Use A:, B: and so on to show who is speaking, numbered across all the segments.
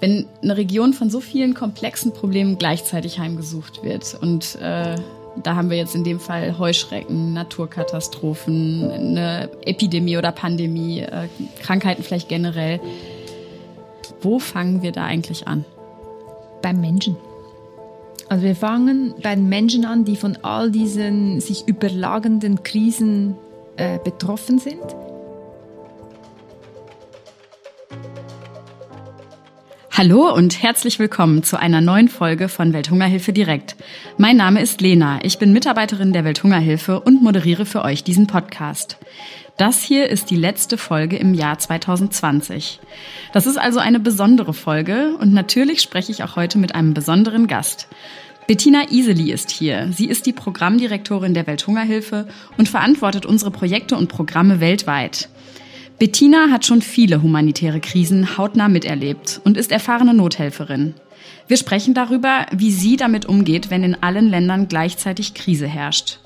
A: wenn eine Region von so vielen komplexen Problemen gleichzeitig heimgesucht wird und äh, da haben wir jetzt in dem Fall Heuschrecken, Naturkatastrophen, eine Epidemie oder Pandemie, äh, Krankheiten vielleicht generell. Wo fangen wir da eigentlich an?
B: Beim Menschen. Also wir fangen bei den Menschen an, die von all diesen sich überlagenden Krisen äh, betroffen sind.
A: Hallo und herzlich willkommen zu einer neuen Folge von Welthungerhilfe direkt. Mein Name ist Lena, ich bin Mitarbeiterin der Welthungerhilfe und moderiere für euch diesen Podcast. Das hier ist die letzte Folge im Jahr 2020. Das ist also eine besondere Folge und natürlich spreche ich auch heute mit einem besonderen Gast. Bettina Iseli ist hier. Sie ist die Programmdirektorin der Welthungerhilfe und verantwortet unsere Projekte und Programme weltweit. Bettina hat schon viele humanitäre Krisen hautnah miterlebt und ist erfahrene Nothelferin. Wir sprechen darüber, wie sie damit umgeht, wenn in allen Ländern gleichzeitig Krise herrscht.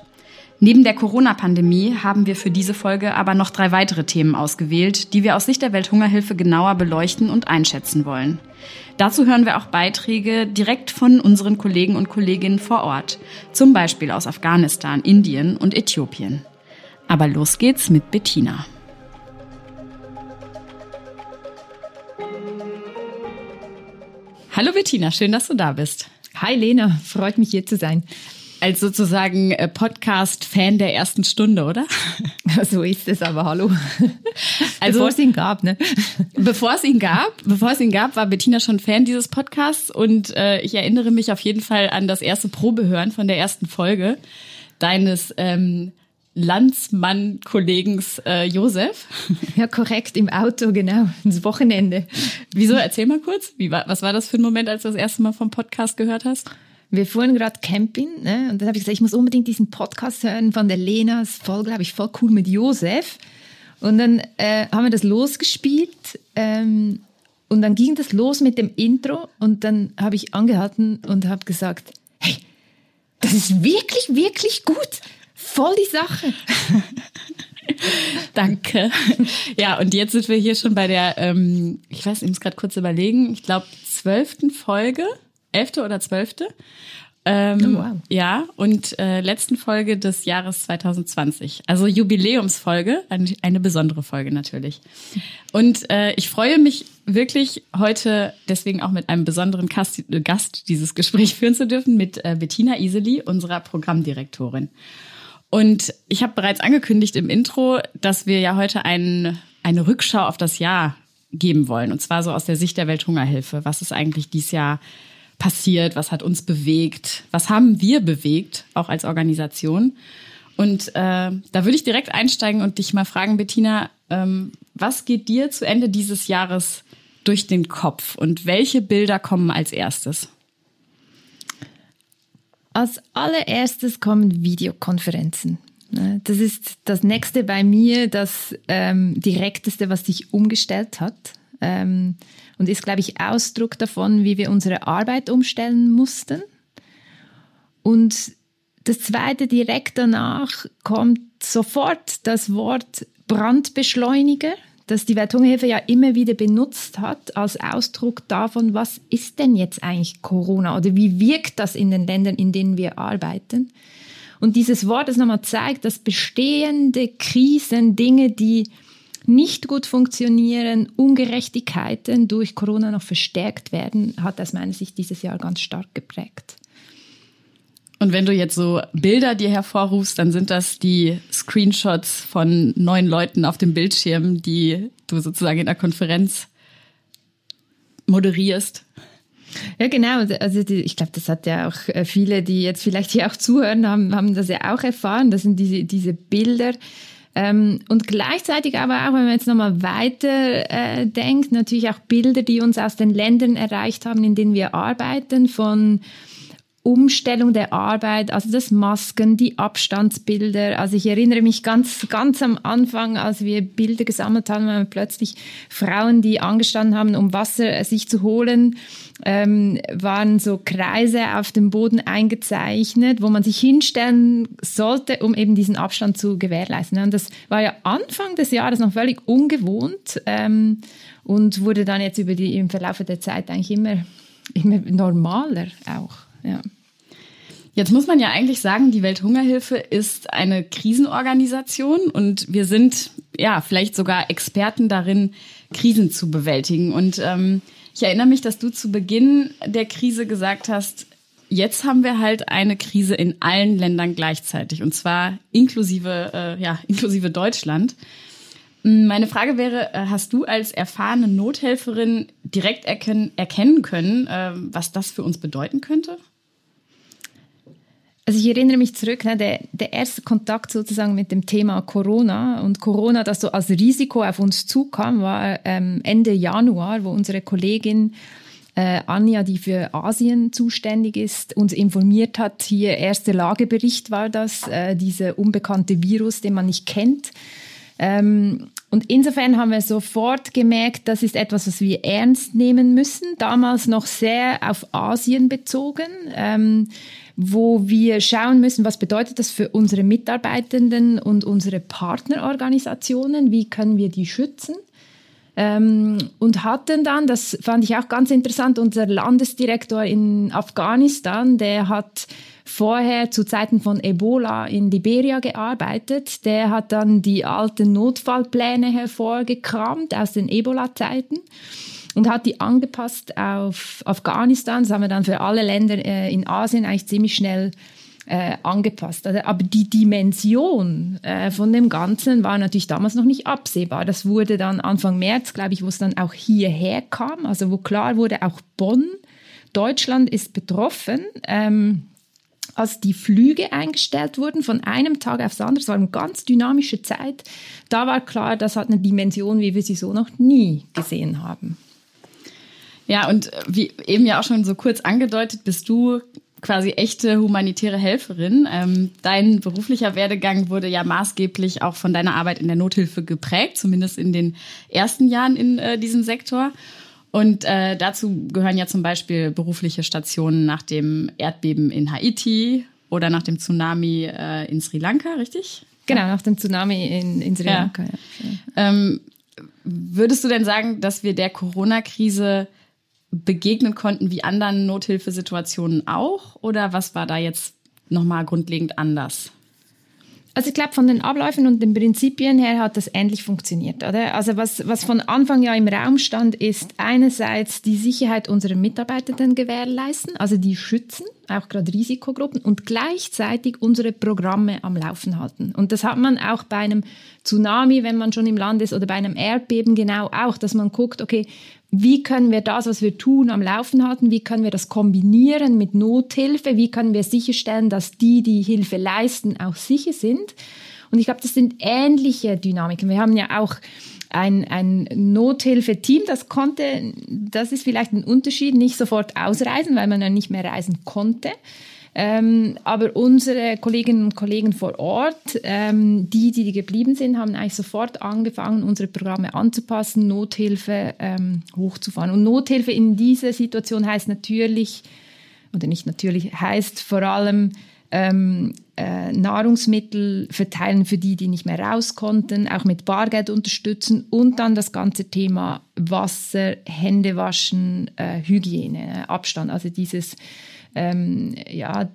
A: Neben der Corona-Pandemie haben wir für diese Folge aber noch drei weitere Themen ausgewählt, die wir aus Sicht der Welthungerhilfe genauer beleuchten und einschätzen wollen. Dazu hören wir auch Beiträge direkt von unseren Kollegen und Kolleginnen vor Ort, zum Beispiel aus Afghanistan, Indien und Äthiopien. Aber los geht's mit Bettina. Hallo Bettina, schön, dass du da bist.
B: Hi Lena, freut mich hier zu sein.
A: Als sozusagen äh, Podcast-Fan der ersten Stunde, oder?
B: So ist es, aber hallo. Also, bevor es ihn gab, ne?
A: Bevor es ihn gab, bevor es ihn gab, war Bettina schon Fan dieses Podcasts und äh, ich erinnere mich auf jeden Fall an das erste Probehören von der ersten Folge deines ähm, Landsmann-Kollegens äh, Josef.
B: Ja, korrekt, im Auto, genau, ins Wochenende.
A: Wieso? Erzähl mal kurz. Wie war, was war das für ein Moment, als du das erste Mal vom Podcast gehört hast?
B: Wir fuhren gerade Camping ne? und dann habe ich gesagt, ich muss unbedingt diesen Podcast hören von der Lena. Ist voll, glaube ich, voll cool mit Josef. Und dann äh, haben wir das losgespielt ähm, und dann ging das los mit dem Intro und dann habe ich angehalten und habe gesagt, hey, das ist wirklich, wirklich gut voll die Sache.
A: Danke. Ja, und jetzt sind wir hier schon bei der, ähm, ich weiß, ich muss gerade kurz überlegen, ich glaube, zwölften Folge, elfte oder zwölfte. Ähm, oh, wow. Ja, und äh, letzten Folge des Jahres 2020. Also Jubiläumsfolge, eine, eine besondere Folge natürlich. Und äh, ich freue mich wirklich heute deswegen auch mit einem besonderen Gast, Gast dieses Gespräch führen zu dürfen, mit äh, Bettina Iseli, unserer Programmdirektorin. Und ich habe bereits angekündigt im Intro, dass wir ja heute ein, eine Rückschau auf das Jahr geben wollen. Und zwar so aus der Sicht der Welthungerhilfe. Was ist eigentlich dieses Jahr passiert? Was hat uns bewegt? Was haben wir bewegt, auch als Organisation? Und äh, da würde ich direkt einsteigen und dich mal fragen, Bettina, ähm, was geht dir zu Ende dieses Jahres durch den Kopf und welche Bilder kommen als erstes?
B: Als allererstes kommen Videokonferenzen. Ne, das ist das nächste bei mir, das ähm, direkteste, was sich umgestellt hat. Ähm, und ist, glaube ich, Ausdruck davon, wie wir unsere Arbeit umstellen mussten. Und das zweite, direkt danach, kommt sofort das Wort Brandbeschleuniger das die Welthungerhilfe ja immer wieder benutzt hat als Ausdruck davon, was ist denn jetzt eigentlich Corona oder wie wirkt das in den Ländern, in denen wir arbeiten. Und dieses Wort, das nochmal zeigt, dass bestehende Krisen, Dinge, die nicht gut funktionieren, Ungerechtigkeiten durch Corona noch verstärkt werden, hat aus meiner Sicht dieses Jahr ganz stark geprägt.
A: Und wenn du jetzt so Bilder dir hervorrufst, dann sind das die Screenshots von neun Leuten auf dem Bildschirm, die du sozusagen in der Konferenz moderierst.
B: Ja, genau. Also die, ich glaube, das hat ja auch äh, viele, die jetzt vielleicht hier auch zuhören, haben, haben das ja auch erfahren. Das sind diese, diese Bilder. Ähm, und gleichzeitig aber auch, wenn man jetzt nochmal weiter äh, denkt, natürlich auch Bilder, die uns aus den Ländern erreicht haben, in denen wir arbeiten, von Umstellung der Arbeit, also das Masken, die Abstandsbilder. Also ich erinnere mich ganz, ganz am Anfang, als wir Bilder gesammelt haben, waren plötzlich Frauen, die angestanden haben, um Wasser sich zu holen, ähm, waren so Kreise auf dem Boden eingezeichnet, wo man sich hinstellen sollte, um eben diesen Abstand zu gewährleisten. Und das war ja Anfang des Jahres noch völlig ungewohnt ähm, und wurde dann jetzt über die, im Verlauf der Zeit eigentlich immer, immer normaler auch. Ja.
A: Jetzt muss man ja eigentlich sagen, die Welthungerhilfe ist eine Krisenorganisation und wir sind ja vielleicht sogar Experten darin, Krisen zu bewältigen. Und ähm, ich erinnere mich, dass du zu Beginn der Krise gesagt hast, jetzt haben wir halt eine Krise in allen Ländern gleichzeitig und zwar inklusive, äh, ja, inklusive Deutschland. Meine Frage wäre, äh, hast du als erfahrene Nothelferin direkt erkennen, erkennen können, äh, was das für uns bedeuten könnte?
B: Also ich erinnere mich zurück, ne, der, der erste Kontakt sozusagen mit dem Thema Corona und Corona, das so als Risiko auf uns zukam, war ähm, Ende Januar, wo unsere Kollegin äh, Anja, die für Asien zuständig ist, uns informiert hat. Hier erster Lagebericht war das, äh, dieser unbekannte Virus, den man nicht kennt. Ähm, und insofern haben wir sofort gemerkt, das ist etwas, was wir ernst nehmen müssen. Damals noch sehr auf Asien bezogen. Ähm, wo wir schauen müssen, was bedeutet das für unsere Mitarbeitenden und unsere Partnerorganisationen, wie können wir die schützen. Ähm, und hatten dann, das fand ich auch ganz interessant, unser Landesdirektor in Afghanistan, der hat vorher zu Zeiten von Ebola in Liberia gearbeitet. Der hat dann die alten Notfallpläne hervorgekramt aus den Ebola-Zeiten und hat die angepasst auf Afghanistan. Das haben wir dann für alle Länder äh, in Asien eigentlich ziemlich schnell äh, angepasst. Also, aber die Dimension äh, von dem Ganzen war natürlich damals noch nicht absehbar. Das wurde dann Anfang März, glaube ich, wo es dann auch hierher kam, also wo klar wurde, auch Bonn, Deutschland ist betroffen. Ähm, als die Flüge eingestellt wurden von einem Tag aufs andere, es war eine ganz dynamische Zeit, da war klar, das hat eine Dimension, wie wir sie so noch nie gesehen haben.
A: Ja, und wie eben ja auch schon so kurz angedeutet, bist du quasi echte humanitäre Helferin. Ähm, dein beruflicher Werdegang wurde ja maßgeblich auch von deiner Arbeit in der Nothilfe geprägt, zumindest in den ersten Jahren in äh, diesem Sektor. Und äh, dazu gehören ja zum Beispiel berufliche Stationen nach dem Erdbeben in Haiti oder nach dem Tsunami äh, in Sri Lanka, richtig?
B: Genau, nach dem Tsunami in, in Sri Lanka. Ja.
A: Ja. Ähm, würdest du denn sagen, dass wir der Corona-Krise begegnen konnten wie anderen Nothilfesituationen auch? Oder was war da jetzt nochmal grundlegend anders?
B: Also ich glaube, von den Abläufen und den Prinzipien her hat das ähnlich funktioniert, oder? Also was, was von Anfang ja im Raum stand, ist einerseits die Sicherheit unserer Mitarbeitenden gewährleisten, also die schützen, auch gerade Risikogruppen, und gleichzeitig unsere Programme am Laufen halten. Und das hat man auch bei einem Tsunami, wenn man schon im Land ist, oder bei einem Erdbeben genau auch, dass man guckt, okay, wie können wir das, was wir tun, am Laufen halten? Wie können wir das kombinieren mit Nothilfe? Wie können wir sicherstellen, dass die, die Hilfe leisten, auch sicher sind? Und ich glaube, das sind ähnliche Dynamiken. Wir haben ja auch ein, ein Nothilfe-Team, das konnte, das ist vielleicht ein Unterschied, nicht sofort ausreisen, weil man ja nicht mehr reisen konnte. Ähm, aber unsere Kolleginnen und Kollegen vor Ort, ähm, die, die geblieben sind, haben eigentlich sofort angefangen, unsere Programme anzupassen, Nothilfe ähm, hochzufahren. Und Nothilfe in dieser Situation heißt natürlich, oder nicht natürlich, heißt vor allem ähm, äh, Nahrungsmittel verteilen für die, die nicht mehr raus konnten, auch mit Bargeld unterstützen und dann das ganze Thema Wasser, Hände waschen, äh, Hygiene, Abstand, also dieses ähm, ja,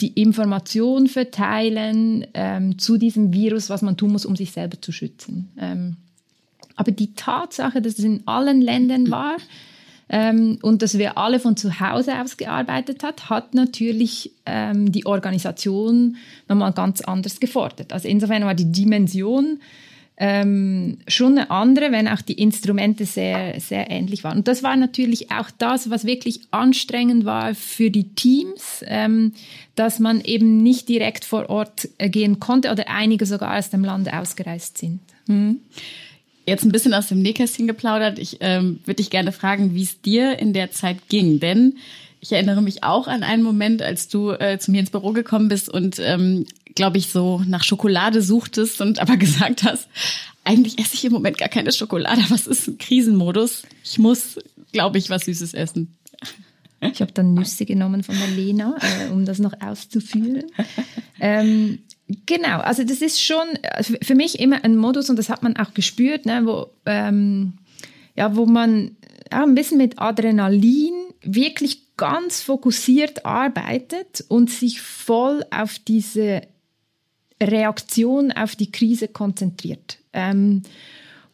B: die Information verteilen ähm, zu diesem Virus, was man tun muss, um sich selber zu schützen. Ähm, aber die Tatsache, dass es in allen Ländern war ähm, und dass wir alle von zu Hause aus gearbeitet hat, hat natürlich ähm, die Organisation nochmal ganz anders gefordert. Also insofern war die Dimension ähm, schon eine andere, wenn auch die Instrumente sehr, sehr ähnlich waren. Und das war natürlich auch das, was wirklich anstrengend war für die Teams, ähm, dass man eben nicht direkt vor Ort äh, gehen konnte oder einige sogar aus dem Land ausgereist sind. Mhm.
A: Jetzt ein bisschen aus dem Nähkästchen geplaudert. Ich ähm, würde dich gerne fragen, wie es dir in der Zeit ging. Denn ich erinnere mich auch an einen Moment, als du äh, zu mir ins Büro gekommen bist und, ähm, glaube ich, so nach Schokolade suchtest und aber gesagt hast, eigentlich esse ich im Moment gar keine Schokolade, was ist ein Krisenmodus? Ich muss, glaube ich, was Süßes essen.
B: Ich habe dann Nüsse genommen von der Lena, äh, um das noch auszuführen. Ähm, genau, also das ist schon also für mich immer ein Modus und das hat man auch gespürt, ne, wo, ähm, ja, wo man ja, ein bisschen mit Adrenalin wirklich ganz fokussiert arbeitet und sich voll auf diese Reaktion auf die Krise konzentriert. Ähm,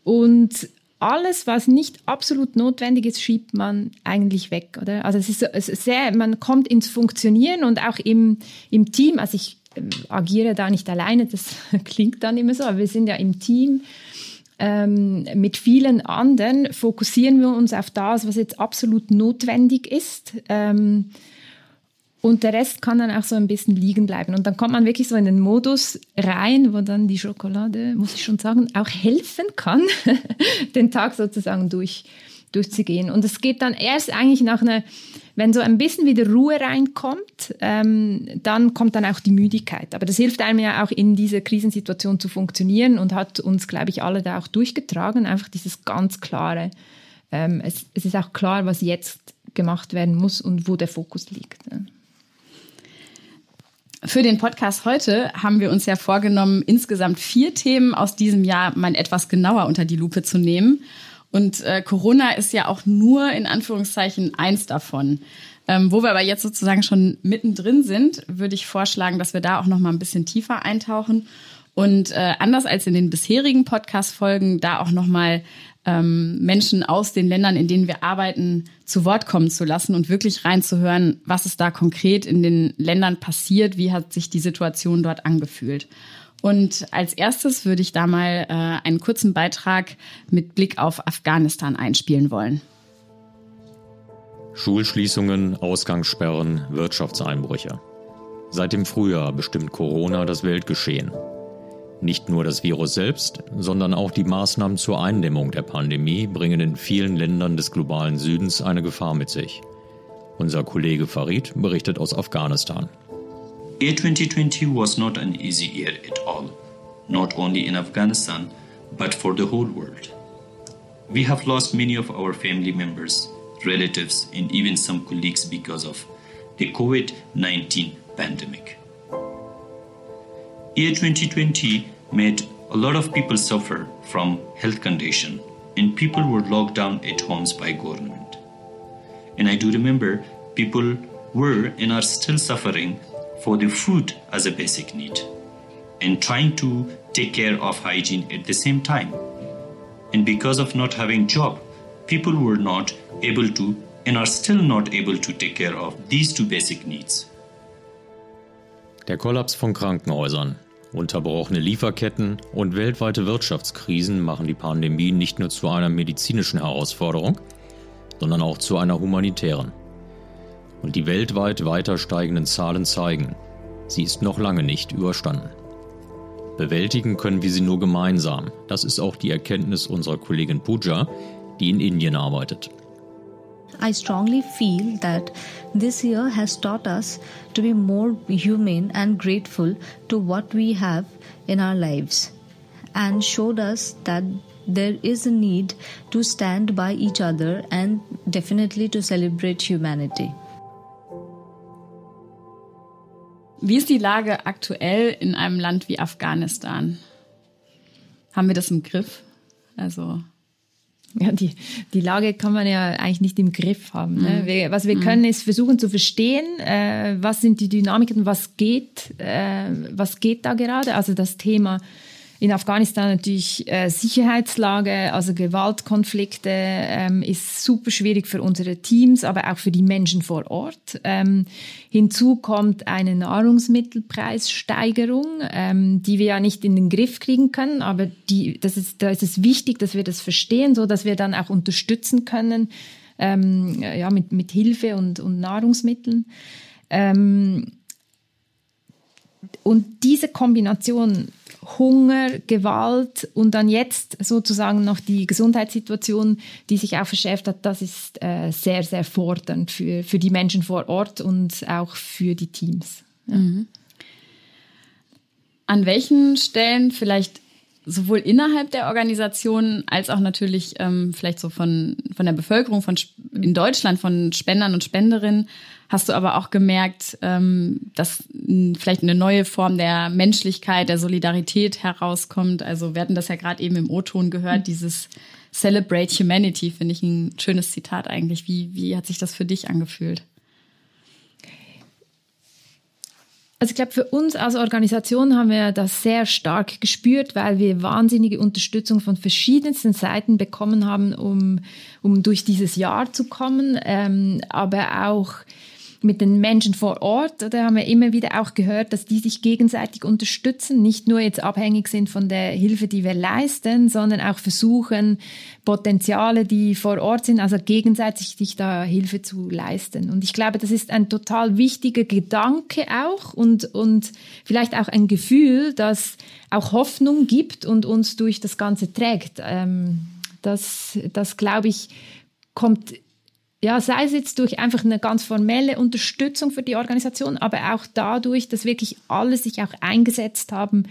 B: und alles, was nicht absolut notwendig ist, schiebt man eigentlich weg, oder? Also es ist, es ist sehr, man kommt ins Funktionieren und auch im, im Team, also ich äh, agiere da nicht alleine, das klingt dann immer so, aber wir sind ja im Team. Ähm, mit vielen anderen fokussieren wir uns auf das, was jetzt absolut notwendig ist. Ähm, und der Rest kann dann auch so ein bisschen liegen bleiben. Und dann kommt man wirklich so in den Modus rein, wo dann die Schokolade, muss ich schon sagen, auch helfen kann, den Tag sozusagen durch, durchzugehen. Und es geht dann erst eigentlich nach einer, wenn so ein bisschen wieder Ruhe reinkommt, ähm, dann kommt dann auch die Müdigkeit. Aber das hilft einem ja auch in dieser Krisensituation zu funktionieren und hat uns, glaube ich, alle da auch durchgetragen. Einfach dieses ganz klare, ähm, es, es ist auch klar, was jetzt gemacht werden muss und wo der Fokus liegt. Ne?
A: Für den Podcast heute haben wir uns ja vorgenommen, insgesamt vier Themen aus diesem Jahr mal etwas genauer unter die Lupe zu nehmen. Und äh, Corona ist ja auch nur in Anführungszeichen eins davon. Ähm, wo wir aber jetzt sozusagen schon mittendrin sind, würde ich vorschlagen, dass wir da auch noch mal ein bisschen tiefer eintauchen und äh, anders als in den bisherigen Podcast-Folgen da auch noch mal ähm, Menschen aus den Ländern, in denen wir arbeiten, zu Wort kommen zu lassen und wirklich reinzuhören, was ist da konkret in den Ländern passiert, wie hat sich die Situation dort angefühlt. Und als erstes würde ich da mal äh, einen kurzen Beitrag mit Blick auf Afghanistan einspielen wollen.
C: Schulschließungen, Ausgangssperren, Wirtschaftseinbrüche. Seit dem Frühjahr bestimmt Corona das Weltgeschehen. Nicht nur das Virus selbst, sondern auch die Maßnahmen zur Eindämmung der Pandemie bringen in vielen Ländern des globalen Südens eine Gefahr mit sich. Unser Kollege Farid berichtet aus Afghanistan.
D: Year 2020 was not an easy year at all, not only in Afghanistan, but for the whole world. We have lost many of our family members, relatives, and even some colleagues because of the COVID 19 pandemic. Year 2020 made a lot of people suffer from health condition and people were locked down at homes by government. And I do remember people were and are still suffering for the food as a basic need and trying to take care of hygiene at the same time. And because of not having job, people were not able to and are still not able to take care of these two basic needs.
C: Der Kollaps von Krankenhäusern, unterbrochene Lieferketten und weltweite Wirtschaftskrisen machen die Pandemie nicht nur zu einer medizinischen Herausforderung, sondern auch zu einer humanitären. Und die weltweit weiter steigenden Zahlen zeigen, sie ist noch lange nicht überstanden. Bewältigen können wir sie nur gemeinsam. Das ist auch die Erkenntnis unserer Kollegin Pooja, die in Indien arbeitet.
E: I strongly feel that this year has taught us to be more humane and grateful to what we have in our lives and showed us that there is a need to stand by each other and definitely to celebrate humanity.
A: Wie ist die Lage aktuell in einem Land wie Afghanistan? Haben wir das im Griff? Also
B: Ja, die, die Lage kann man ja eigentlich nicht im Griff haben. Ne? Mhm. Wir, was wir mhm. können, ist versuchen zu verstehen, äh, was sind die Dynamiken, was geht, äh, was geht da gerade. Also das Thema in Afghanistan natürlich äh, Sicherheitslage, also Gewaltkonflikte ähm, ist super schwierig für unsere Teams, aber auch für die Menschen vor Ort. Ähm, hinzu kommt eine Nahrungsmittelpreissteigerung, ähm, die wir ja nicht in den Griff kriegen können, aber die, das ist, da ist es wichtig, dass wir das verstehen, so dass wir dann auch unterstützen können, ähm, ja, mit, mit Hilfe und, und Nahrungsmitteln. Ähm, und diese Kombination Hunger, Gewalt und dann jetzt sozusagen noch die Gesundheitssituation, die sich auch verschärft hat, das ist äh, sehr, sehr fordernd für, für die Menschen vor Ort und auch für die Teams. Ja. Mhm.
A: An welchen Stellen vielleicht sowohl innerhalb der Organisation als auch natürlich ähm, vielleicht so von, von der Bevölkerung von in Deutschland, von Spendern und Spenderinnen, hast du aber auch gemerkt, ähm, dass vielleicht eine neue Form der Menschlichkeit, der Solidarität herauskommt. Also wir hatten das ja gerade eben im O-Ton gehört, mhm. dieses Celebrate Humanity, finde ich ein schönes Zitat eigentlich. Wie, wie hat sich das für dich angefühlt?
B: Also ich glaube, für uns als Organisation haben wir das sehr stark gespürt, weil wir wahnsinnige Unterstützung von verschiedensten Seiten bekommen haben, um, um durch dieses Jahr zu kommen, ähm, aber auch mit den Menschen vor Ort, da haben wir immer wieder auch gehört, dass die sich gegenseitig unterstützen, nicht nur jetzt abhängig sind von der Hilfe, die wir leisten, sondern auch versuchen, Potenziale, die vor Ort sind, also gegenseitig sich da Hilfe zu leisten. Und ich glaube, das ist ein total wichtiger Gedanke auch und, und vielleicht auch ein Gefühl, das auch Hoffnung gibt und uns durch das Ganze trägt. Ähm, das, das glaube ich, kommt ja, sei es jetzt durch einfach eine ganz formelle Unterstützung für die Organisation, aber auch dadurch, dass wirklich alle sich auch eingesetzt haben,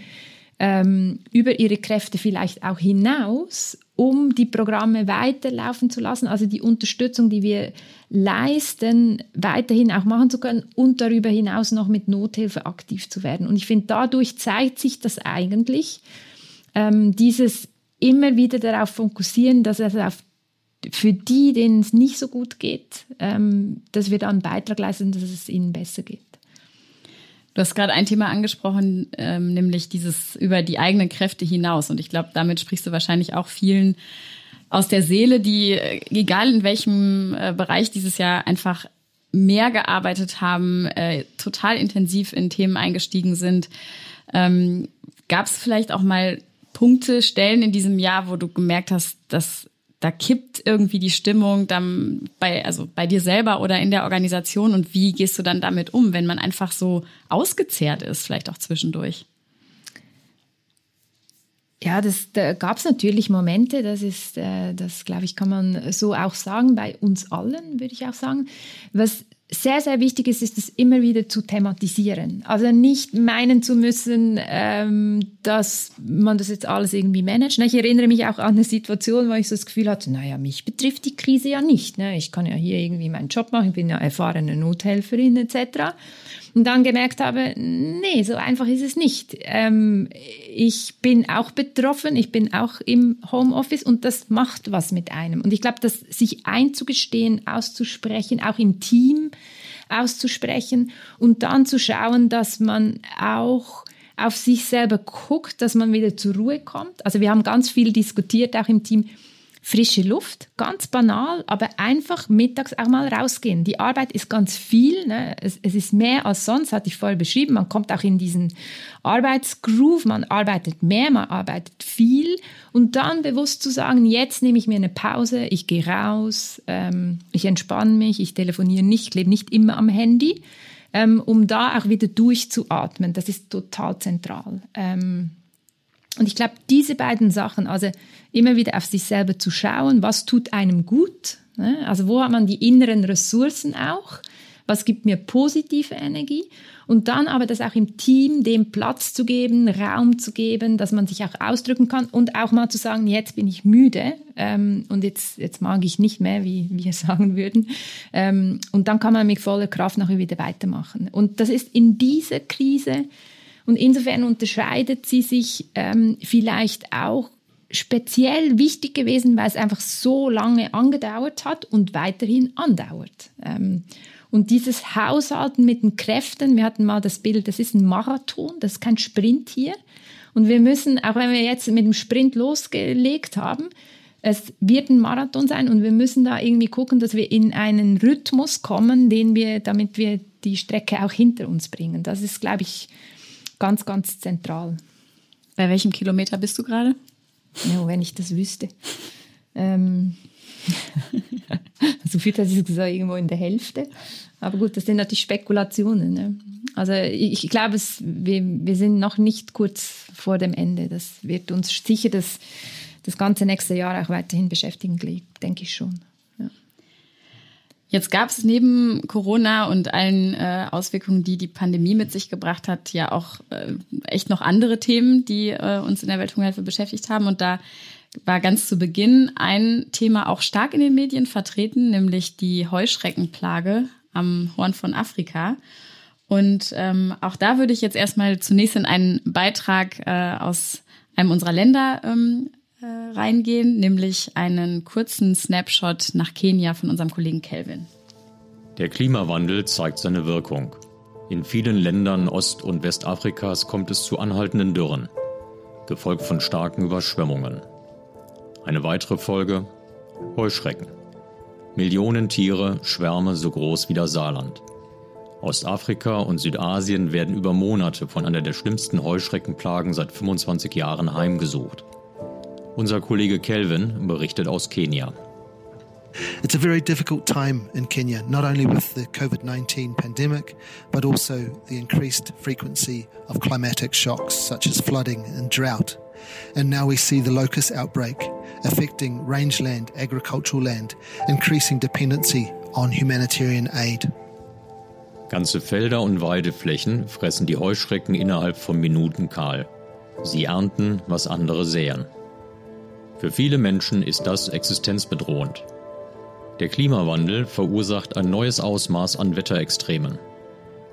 B: ähm, über ihre Kräfte vielleicht auch hinaus, um die Programme weiterlaufen zu lassen, also die Unterstützung, die wir leisten, weiterhin auch machen zu können und darüber hinaus noch mit Nothilfe aktiv zu werden. Und ich finde, dadurch zeigt sich das eigentlich, ähm, dieses immer wieder darauf fokussieren, dass es auf für die, denen es nicht so gut geht, ähm, dass wir da einen Beitrag leisten, dass es ihnen besser geht.
A: Du hast gerade ein Thema angesprochen, ähm, nämlich dieses über die eigenen Kräfte hinaus. Und ich glaube, damit sprichst du wahrscheinlich auch vielen aus der Seele, die, äh, egal in welchem äh, Bereich dieses Jahr einfach mehr gearbeitet haben, äh, total intensiv in Themen eingestiegen sind. Ähm, Gab es vielleicht auch mal Punkte, Stellen in diesem Jahr, wo du gemerkt hast, dass da kippt irgendwie die Stimmung dann bei, also bei dir selber oder in der Organisation und wie gehst du dann damit um, wenn man einfach so ausgezehrt ist, vielleicht auch zwischendurch?
B: Ja, das, da gab es natürlich Momente, das ist, äh, das glaube ich, kann man so auch sagen, bei uns allen, würde ich auch sagen. Was sehr, sehr wichtig ist, ist es immer wieder zu thematisieren. Also nicht meinen zu müssen, ähm, dass man das jetzt alles irgendwie managt. Ich erinnere mich auch an eine Situation, wo ich so das Gefühl hatte, naja, mich betrifft die Krise ja nicht. Ne? Ich kann ja hier irgendwie meinen Job machen, ich bin ja erfahrene Nothelferin etc und dann gemerkt habe, nee, so einfach ist es nicht. Ähm, ich bin auch betroffen, ich bin auch im Homeoffice und das macht was mit einem. Und ich glaube, dass sich einzugestehen, auszusprechen, auch im Team auszusprechen und dann zu schauen, dass man auch auf sich selber guckt, dass man wieder zur Ruhe kommt. Also wir haben ganz viel diskutiert, auch im Team, frische Luft, ganz banal, aber einfach mittags auch mal rausgehen. Die Arbeit ist ganz viel, ne? es, es, ist mehr als sonst, hatte ich vorher beschrieben. Man kommt auch in diesen Arbeitsgroove, man arbeitet mehr, man arbeitet viel und dann bewusst zu sagen, jetzt nehme ich mir eine Pause, ich gehe raus, ähm, ich entspanne mich, ich telefoniere nicht, ich lebe nicht immer am Handy, ähm, um da auch wieder durchzuatmen. Das ist total zentral. Ähm, und ich glaube, diese beiden Sachen, also immer wieder auf sich selber zu schauen, was tut einem gut, ne? also wo hat man die inneren Ressourcen auch, was gibt mir positive Energie und dann aber das auch im Team dem Platz zu geben, Raum zu geben, dass man sich auch ausdrücken kann und auch mal zu sagen, jetzt bin ich müde ähm, und jetzt, jetzt mag ich nicht mehr, wie wir sagen würden. Ähm, und dann kann man mit voller Kraft nachher wieder weitermachen. Und das ist in dieser Krise und insofern unterscheidet sie sich ähm, vielleicht auch speziell wichtig gewesen, weil es einfach so lange angedauert hat und weiterhin andauert. Ähm, und dieses Haushalten mit den Kräften, wir hatten mal das Bild, das ist ein Marathon, das ist kein Sprint hier. Und wir müssen, auch wenn wir jetzt mit dem Sprint losgelegt haben, es wird ein Marathon sein und wir müssen da irgendwie gucken, dass wir in einen Rhythmus kommen, den wir, damit wir die Strecke auch hinter uns bringen. Das ist, glaube ich, ganz, ganz zentral.
A: Bei welchem Kilometer bist du gerade?
B: Ja, wenn ich das wüsste. Ähm, so viel, dass ich gesagt irgendwo in der Hälfte. Aber gut, das sind natürlich Spekulationen. Ne? Also ich, ich glaube, wir, wir sind noch nicht kurz vor dem Ende. Das wird uns sicher das, das ganze nächste Jahr auch weiterhin beschäftigen, denke ich schon.
A: Jetzt gab es neben Corona und allen äh, Auswirkungen, die die Pandemie mit sich gebracht hat, ja auch äh, echt noch andere Themen, die äh, uns in der Welthungerhilfe beschäftigt haben. Und da war ganz zu Beginn ein Thema auch stark in den Medien vertreten, nämlich die Heuschreckenplage am Horn von Afrika. Und ähm, auch da würde ich jetzt erstmal zunächst in einen Beitrag äh, aus einem unserer Länder ähm, äh, reingehen, nämlich einen kurzen Snapshot nach Kenia von unserem Kollegen Kelvin.
C: Der Klimawandel zeigt seine Wirkung. In vielen Ländern Ost- und Westafrikas kommt es zu anhaltenden Dürren, gefolgt von starken Überschwemmungen. Eine weitere Folge Heuschrecken. Millionen Tiere, Schwärme so groß wie das Saarland. Ostafrika und Südasien werden über Monate von einer der schlimmsten Heuschreckenplagen seit 25 Jahren heimgesucht. Unser Kollege Kelvin berichtet aus Kenia.
F: It's a very difficult time in Kenya, not only with the COVID 19 pandemic, but also the increased frequency of climatic shocks such as flooding and drought. And now we see the locust outbreak affecting rangeland, agricultural land, increasing dependency on humanitarian aid.
C: Ganze Felder und Weideflächen fressen die Heuschrecken innerhalb von Minuten kahl. Sie ernten, was andere säen. Für viele Menschen ist das existenzbedrohend. Der Klimawandel verursacht ein neues Ausmaß an Wetterextremen.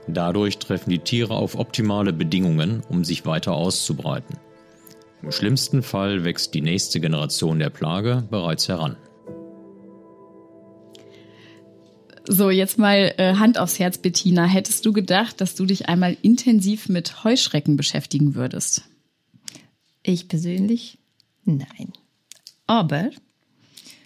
C: Dadurch treffen die Tiere auf optimale Bedingungen, um sich weiter auszubreiten. Im schlimmsten Fall wächst die nächste Generation der Plage bereits heran.
A: So, jetzt mal äh, Hand aufs Herz, Bettina. Hättest du gedacht, dass du dich einmal intensiv mit Heuschrecken beschäftigen würdest?
B: Ich persönlich? Nein. Aber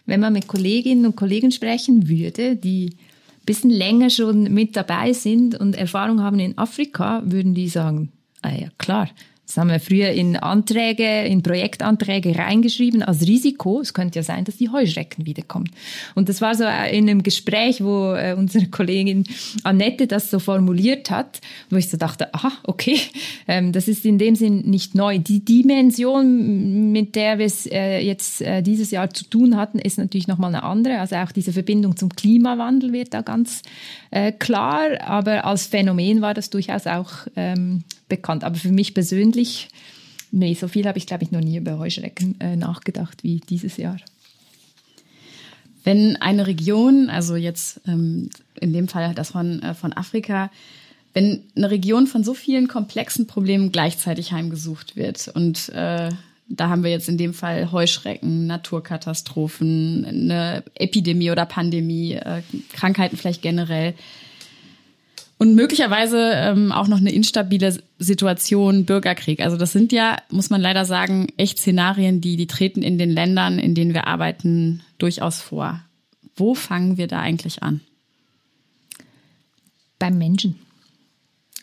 B: wenn man mit Kolleginnen und Kollegen sprechen würde, die ein bisschen länger schon mit dabei sind und Erfahrung haben in Afrika, würden die sagen, ah ja klar, das haben wir früher in Anträge, in Projektanträge reingeschrieben als Risiko. Es könnte ja sein, dass die Heuschrecken wiederkommen. Und das war so in einem Gespräch, wo äh, unsere Kollegin Annette das so formuliert hat, wo ich so dachte, aha, okay, ähm, das ist in dem Sinn nicht neu. Die Dimension, mit der wir es äh, jetzt äh, dieses Jahr zu tun hatten, ist natürlich nochmal eine andere. Also auch diese Verbindung zum Klimawandel wird da ganz klar. Aber als Phänomen war das durchaus auch ähm, bekannt. Aber für mich persönlich, nee, so viel habe ich, glaube ich, noch nie über Heuschrecken äh, nachgedacht wie dieses Jahr.
A: Wenn eine Region, also jetzt ähm, in dem Fall das von, äh, von Afrika, wenn eine Region von so vielen komplexen Problemen gleichzeitig heimgesucht wird und äh, da haben wir jetzt in dem Fall Heuschrecken, Naturkatastrophen, eine Epidemie oder Pandemie, äh, Krankheiten vielleicht generell. Und möglicherweise ähm, auch noch eine instabile Situation, Bürgerkrieg. Also das sind ja, muss man leider sagen, echt Szenarien, die, die treten in den Ländern, in denen wir arbeiten, durchaus vor. Wo fangen wir da eigentlich an?
B: Beim Menschen.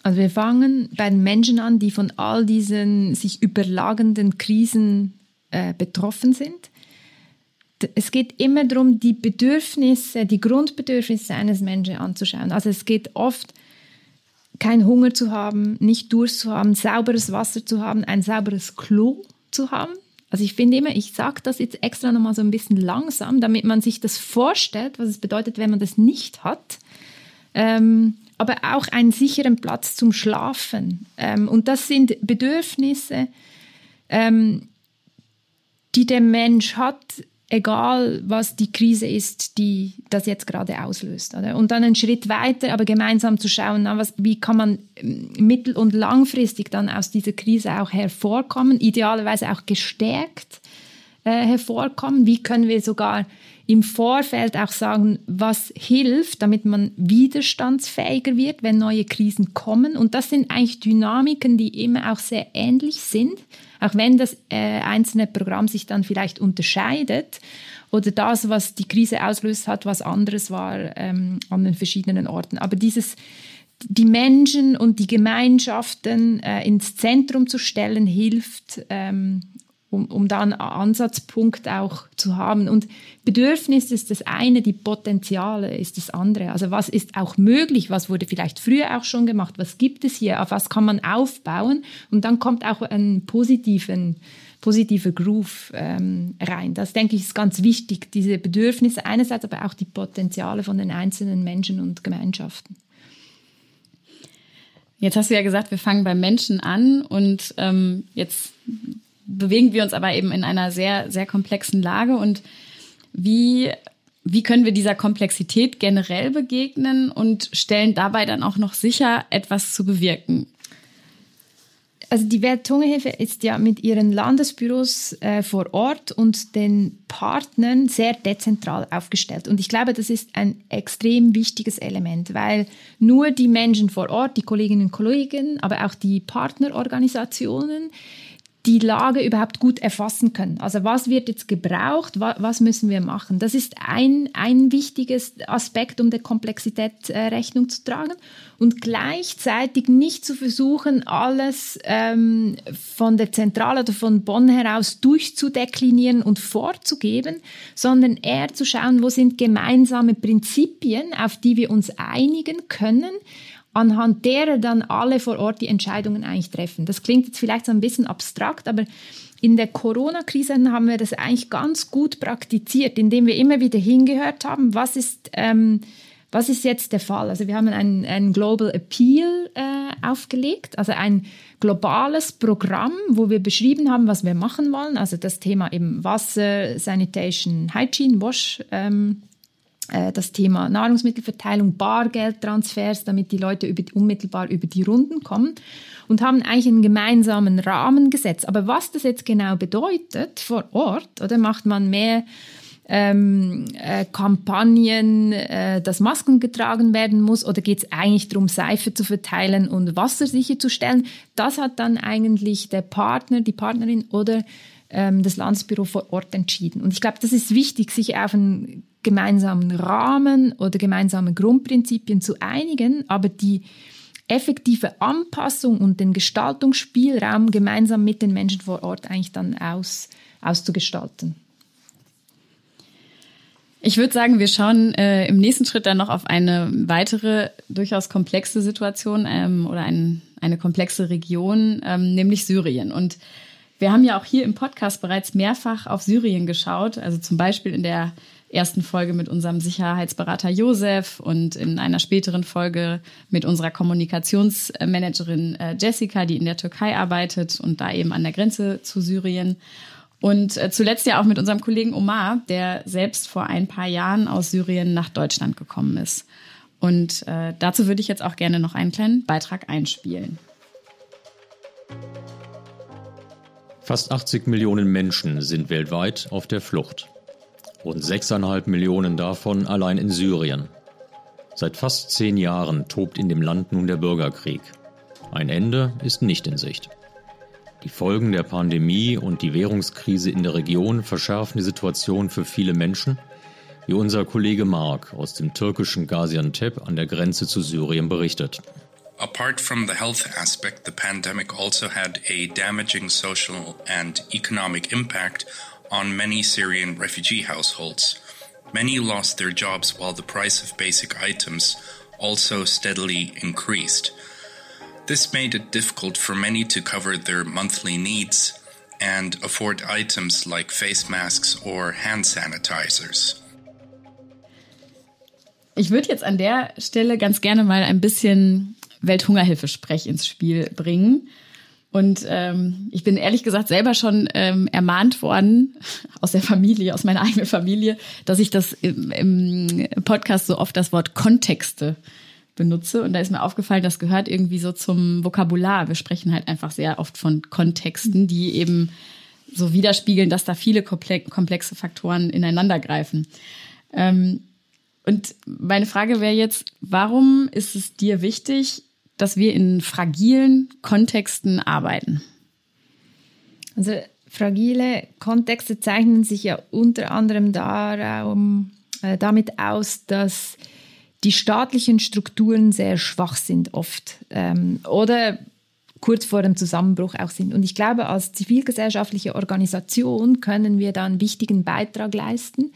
B: Also wir fangen bei den Menschen an, die von all diesen sich überlagenden Krisen äh, betroffen sind. Es geht immer darum, die Bedürfnisse, die Grundbedürfnisse eines Menschen anzuschauen. Also es geht oft keinen Hunger zu haben, nicht Durst zu haben, sauberes Wasser zu haben, ein sauberes Klo zu haben. Also ich finde immer, ich sage das jetzt extra nochmal so ein bisschen langsam, damit man sich das vorstellt, was es bedeutet, wenn man das nicht hat. Ähm, aber auch einen sicheren Platz zum Schlafen. Ähm, und das sind Bedürfnisse, ähm, die der Mensch hat, egal was die Krise ist, die das jetzt gerade auslöst. Oder? Und dann einen Schritt weiter, aber gemeinsam zu schauen, na, was, wie kann man ähm, mittel- und langfristig dann aus dieser Krise auch hervorkommen, idealerweise auch gestärkt äh, hervorkommen. Wie können wir sogar im Vorfeld auch sagen, was hilft, damit man widerstandsfähiger wird, wenn neue Krisen kommen. Und das sind eigentlich Dynamiken, die immer auch sehr ähnlich sind auch wenn das äh, einzelne Programm sich dann vielleicht unterscheidet oder das, was die Krise auslöst hat, was anderes war ähm, an den verschiedenen Orten. Aber dieses die Menschen und die Gemeinschaften äh, ins Zentrum zu stellen, hilft, ähm, um, um da einen Ansatzpunkt auch zu haben. Und Bedürfnis ist das eine, die Potenziale ist das andere. Also was ist auch möglich, was wurde vielleicht früher auch schon gemacht, was gibt es hier, auf was kann man aufbauen und dann kommt auch ein positiven positive Groove ähm, rein. Das denke ich ist ganz wichtig, diese Bedürfnisse einerseits, aber auch die Potenziale von den einzelnen Menschen und Gemeinschaften.
A: Jetzt hast du ja gesagt, wir fangen beim Menschen an und ähm, jetzt bewegen wir uns aber eben in einer sehr, sehr komplexen Lage. Und wie, wie können wir dieser Komplexität generell begegnen und stellen dabei dann auch noch sicher, etwas zu bewirken?
B: also die Welthungerhilfe ist ja mit ihren Landesbüros äh, vor Ort und den Partnern sehr dezentral aufgestellt. Und ich glaube, das ist ein extrem wichtiges Element, weil nur die Menschen vor Ort, die Kolleginnen und Kollegen, aber auch die Partnerorganisationen, die Lage überhaupt gut erfassen können. Also was wird jetzt gebraucht, was müssen wir machen? Das ist ein, ein wichtiges Aspekt, um der Komplexität äh, Rechnung zu tragen und gleichzeitig nicht zu versuchen, alles ähm, von der Zentrale oder von Bonn heraus durchzudeklinieren und vorzugeben, sondern eher zu schauen, wo sind gemeinsame Prinzipien, auf die wir uns einigen können, anhand derer dann alle vor Ort die Entscheidungen eigentlich treffen. Das klingt jetzt vielleicht so ein bisschen abstrakt, aber in der Corona-Krise haben wir das eigentlich ganz gut praktiziert, indem wir immer wieder hingehört haben, was ist, ähm, was ist jetzt der Fall. Also wir haben einen, einen Global Appeal äh, aufgelegt, also ein globales Programm, wo wir beschrieben haben, was wir machen wollen. Also das Thema eben Wasser, Sanitation, Hygiene, Wash. Ähm, äh, das Thema Nahrungsmittelverteilung, Bargeldtransfers, damit die Leute über, unmittelbar über die Runden kommen und haben eigentlich einen gemeinsamen Rahmen gesetzt. Aber was das jetzt genau bedeutet vor Ort, oder macht man mehr ähm, äh, Kampagnen, äh, dass Masken getragen werden muss oder geht es eigentlich darum, Seife zu verteilen und Wasser sicherzustellen? Das hat dann eigentlich der Partner, die Partnerin oder ähm, das Landesbüro vor Ort entschieden. Und ich glaube, das ist wichtig, sich auf einen gemeinsamen Rahmen oder gemeinsame Grundprinzipien zu einigen, aber die effektive Anpassung und den Gestaltungsspielraum gemeinsam mit den Menschen vor Ort eigentlich dann aus, auszugestalten.
A: Ich würde sagen, wir schauen äh, im nächsten Schritt dann noch auf eine weitere, durchaus komplexe Situation ähm, oder ein, eine komplexe Region, ähm, nämlich Syrien. Und wir haben ja auch hier im Podcast bereits mehrfach auf Syrien geschaut, also zum Beispiel in der ersten Folge mit unserem Sicherheitsberater Josef und in einer späteren Folge mit unserer Kommunikationsmanagerin äh, Jessica, die in der Türkei arbeitet und da eben an der Grenze zu Syrien. Und äh, zuletzt ja auch mit unserem Kollegen Omar, der selbst vor ein paar Jahren aus Syrien nach Deutschland gekommen ist. Und äh, dazu würde ich jetzt auch gerne noch einen kleinen Beitrag einspielen.
C: Fast 80 Millionen Menschen sind weltweit auf der Flucht. Rund 6,5 Millionen davon allein in Syrien. Seit fast zehn Jahren tobt in dem Land nun der Bürgerkrieg. Ein Ende ist nicht in Sicht. Die Folgen der Pandemie und die Währungskrise in der Region verschärfen die Situation für viele Menschen, wie unser Kollege Mark aus dem türkischen Gaziantep an der Grenze zu Syrien berichtet.
G: Apart from the health aspect, the pandemic also had a damaging social and economic impact on many Syrian refugee households. Many lost their jobs while the price of basic items also steadily increased. This made it difficult for many to cover their monthly needs and afford items like face masks or hand sanitizers.
A: Ich würde jetzt an der Stelle ganz gerne mal ein bisschen Welthungerhilfe-Sprech ins Spiel bringen. Und ähm, ich bin ehrlich gesagt selber schon ähm, ermahnt worden aus der Familie, aus meiner eigenen Familie, dass ich das im, im Podcast so oft das Wort Kontexte benutze. Und da ist mir aufgefallen, das gehört irgendwie so zum Vokabular. Wir sprechen halt einfach sehr oft von Kontexten, die eben so widerspiegeln, dass da viele komplexe Faktoren ineinander greifen. Ähm, und meine Frage wäre jetzt, warum ist es dir wichtig, dass wir in fragilen Kontexten arbeiten?
B: Also fragile Kontexte zeichnen sich ja unter anderem darum, äh, damit aus, dass die staatlichen Strukturen sehr schwach sind oft. Ähm, oder kurz vor dem Zusammenbruch auch sind. Und ich glaube, als zivilgesellschaftliche Organisation können wir da einen wichtigen Beitrag leisten,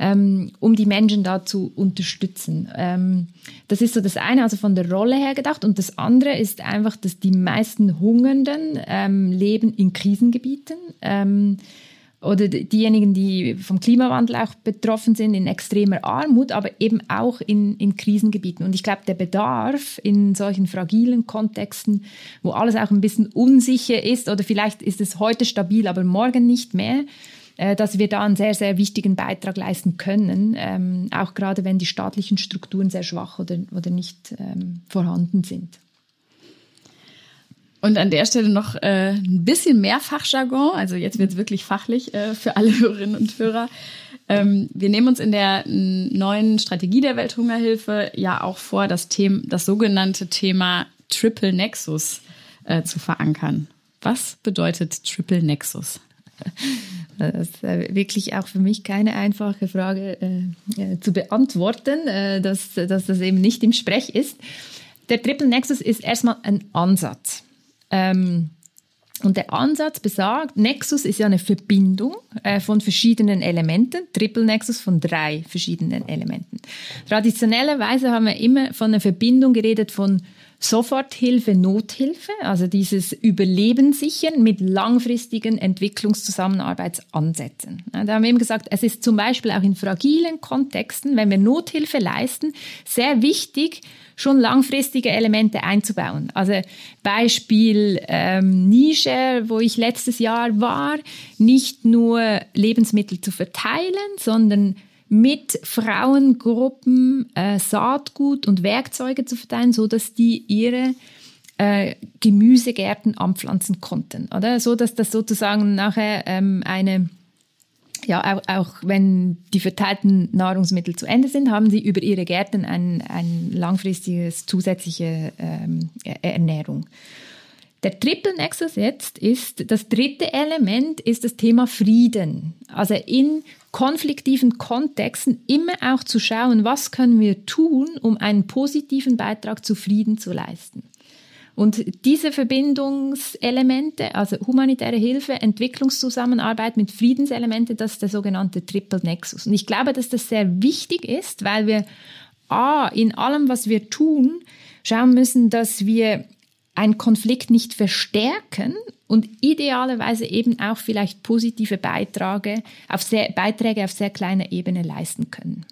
B: ähm, um die Menschen da zu unterstützen. Ähm, das ist so das eine, also von der Rolle her gedacht. Und das andere ist einfach, dass die meisten Hungernden ähm, leben in Krisengebieten. Ähm, oder diejenigen, die vom Klimawandel auch betroffen sind, in extremer Armut, aber eben auch in, in Krisengebieten. Und ich glaube, der Bedarf in solchen fragilen Kontexten, wo alles auch ein bisschen unsicher ist, oder vielleicht ist es heute stabil, aber morgen nicht mehr, dass wir da einen sehr, sehr wichtigen Beitrag leisten können, ähm, auch gerade wenn die staatlichen Strukturen sehr schwach oder, oder nicht ähm, vorhanden sind.
A: Und an der Stelle noch äh, ein bisschen mehr Fachjargon, also jetzt wird es wirklich fachlich äh, für alle Hörerinnen und Hörer. Ähm, wir nehmen uns in der neuen Strategie der Welthungerhilfe ja auch vor, das, Thema, das sogenannte Thema Triple Nexus äh, zu verankern. Was bedeutet Triple Nexus?
B: Das ist äh, wirklich auch für mich keine einfache Frage äh, äh, zu beantworten, äh, dass, dass das eben nicht im Sprech ist. Der Triple Nexus ist erstmal ein Ansatz. Ähm, und der Ansatz besagt, Nexus ist ja eine Verbindung äh, von verschiedenen Elementen, Triple Nexus von drei verschiedenen Elementen. Traditionellerweise haben wir immer von einer Verbindung geredet von Soforthilfe, Nothilfe, also dieses Überlebenssichern mit langfristigen Entwicklungszusammenarbeitsansätzen. Da haben wir eben gesagt, es ist zum Beispiel auch in fragilen Kontexten, wenn wir Nothilfe leisten, sehr wichtig, schon langfristige Elemente einzubauen. Also Beispiel ähm, Nische, wo ich letztes Jahr war, nicht nur Lebensmittel zu verteilen, sondern mit Frauengruppen äh, Saatgut und Werkzeuge zu verteilen, so dass die ihre äh, Gemüsegärten anpflanzen konnten, oder so dass das sozusagen nachher ähm, eine ja, auch, auch, wenn die verteilten Nahrungsmittel zu Ende sind, haben sie über ihre Gärten ein, ein langfristiges zusätzliche ähm, Ernährung. Der Triple Nexus jetzt ist, das dritte Element ist das Thema Frieden. Also in konfliktiven Kontexten immer auch zu schauen, was können wir tun, um einen positiven Beitrag zu Frieden zu leisten. Und diese Verbindungselemente, also humanitäre Hilfe, Entwicklungszusammenarbeit mit Friedenselemente, das ist der sogenannte Triple Nexus. Und ich glaube, dass das sehr wichtig ist, weil wir A, in allem, was wir tun, schauen müssen, dass wir einen Konflikt nicht verstärken und idealerweise eben auch vielleicht positive Beiträge auf sehr, Beiträge auf sehr kleiner Ebene leisten können.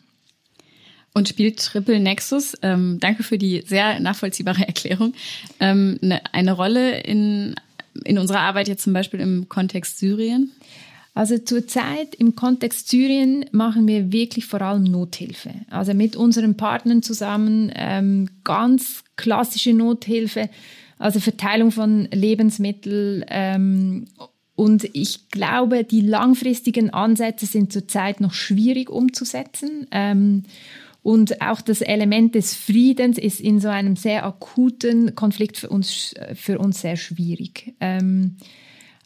A: Und spielt Triple Nexus, ähm, danke für die sehr nachvollziehbare Erklärung, ähm, eine, eine Rolle in, in unserer Arbeit jetzt zum Beispiel im Kontext Syrien?
B: Also zurzeit im Kontext Syrien machen wir wirklich vor allem Nothilfe. Also mit unseren Partnern zusammen ähm, ganz klassische Nothilfe also Verteilung von Lebensmitteln. Ähm, und ich glaube, die langfristigen Ansätze sind zurzeit noch schwierig umzusetzen. Ähm, und auch das Element des Friedens ist in so einem sehr akuten Konflikt für uns, für uns sehr schwierig. Ähm,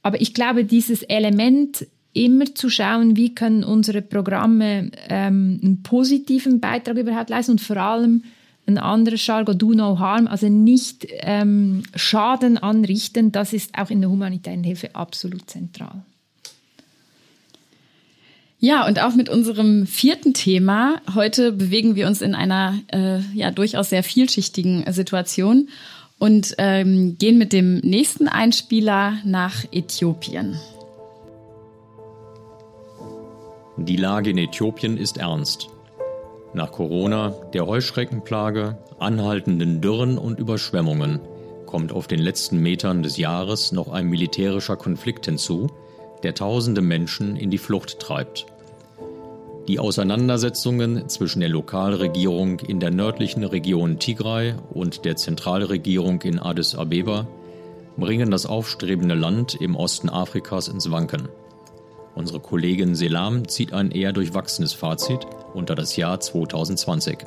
B: aber ich glaube, dieses Element immer zu schauen, wie können unsere Programme ähm, einen positiven Beitrag überhaupt leisten und vor allem ein anderes Jargon, do no harm, also nicht ähm, Schaden anrichten, das ist auch in der humanitären Hilfe absolut zentral.
A: Ja, und auch mit unserem vierten Thema. Heute bewegen wir uns in einer äh, ja durchaus sehr vielschichtigen Situation und ähm, gehen mit dem nächsten Einspieler nach Äthiopien.
C: Die Lage in Äthiopien ist ernst. Nach Corona, der Heuschreckenplage, anhaltenden Dürren und Überschwemmungen kommt auf den letzten Metern des Jahres noch ein militärischer Konflikt hinzu, der tausende Menschen in die Flucht treibt. Die Auseinandersetzungen zwischen der Lokalregierung in der nördlichen Region Tigray und der Zentralregierung in Addis Abeba bringen das aufstrebende Land im Osten Afrikas ins Wanken. Unsere Kollegin Selam zieht ein eher durchwachsenes Fazit unter das Jahr 2020.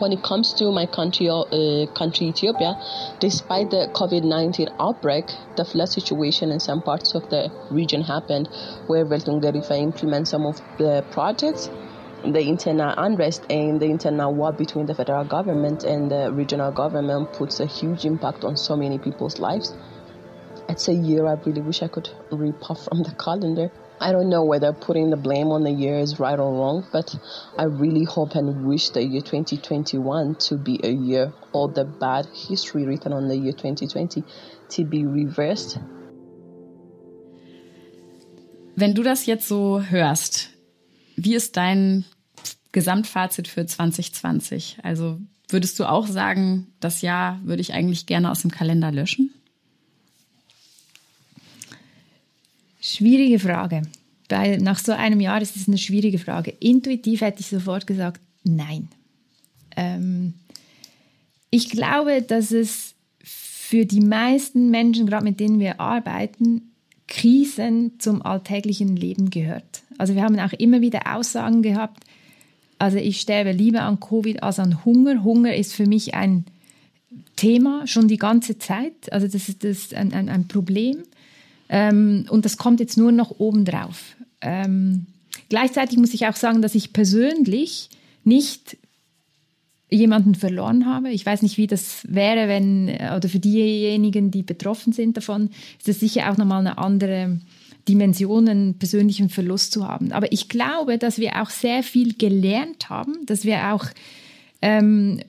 H: When it comes to my country, uh, country Ethiopia, despite the COVID-19 outbreak, the flood situation in some parts of the region happened where Weltungarifa implements some of the projects the internal unrest and the internal war between the federal government and the regional government puts a huge impact on so many people's lives. It's a year I really wish I could rip off from the calendar. I don't know whether putting the blame on the year is right or wrong, but I really hope and wish the year 2021 to be a year, all the bad history written on the year 2020 to be reversed.
A: Wenn du das jetzt so hörst, wie ist dein Gesamtfazit für 2020? Also würdest du auch sagen, das Jahr würde ich eigentlich gerne aus dem Kalender löschen?
B: Schwierige Frage. Weil nach so einem Jahr ist es eine schwierige Frage. Intuitiv hätte ich sofort gesagt, nein. Ähm, ich glaube, dass es für die meisten Menschen, gerade mit denen wir arbeiten, Krisen zum alltäglichen Leben gehört. Also wir haben auch immer wieder Aussagen gehabt, also ich sterbe lieber an Covid als an Hunger. Hunger ist für mich ein Thema schon die ganze Zeit. Also das ist, das ist ein, ein, ein Problem. Ähm, und das kommt jetzt nur noch obendrauf. Ähm, gleichzeitig muss ich auch sagen, dass ich persönlich nicht jemanden verloren habe. Ich weiß nicht, wie das wäre, wenn, oder für diejenigen, die betroffen sind davon, ist es sicher auch nochmal eine andere Dimension, einen persönlichen Verlust zu haben. Aber ich glaube, dass wir auch sehr viel gelernt haben, dass wir auch ähm,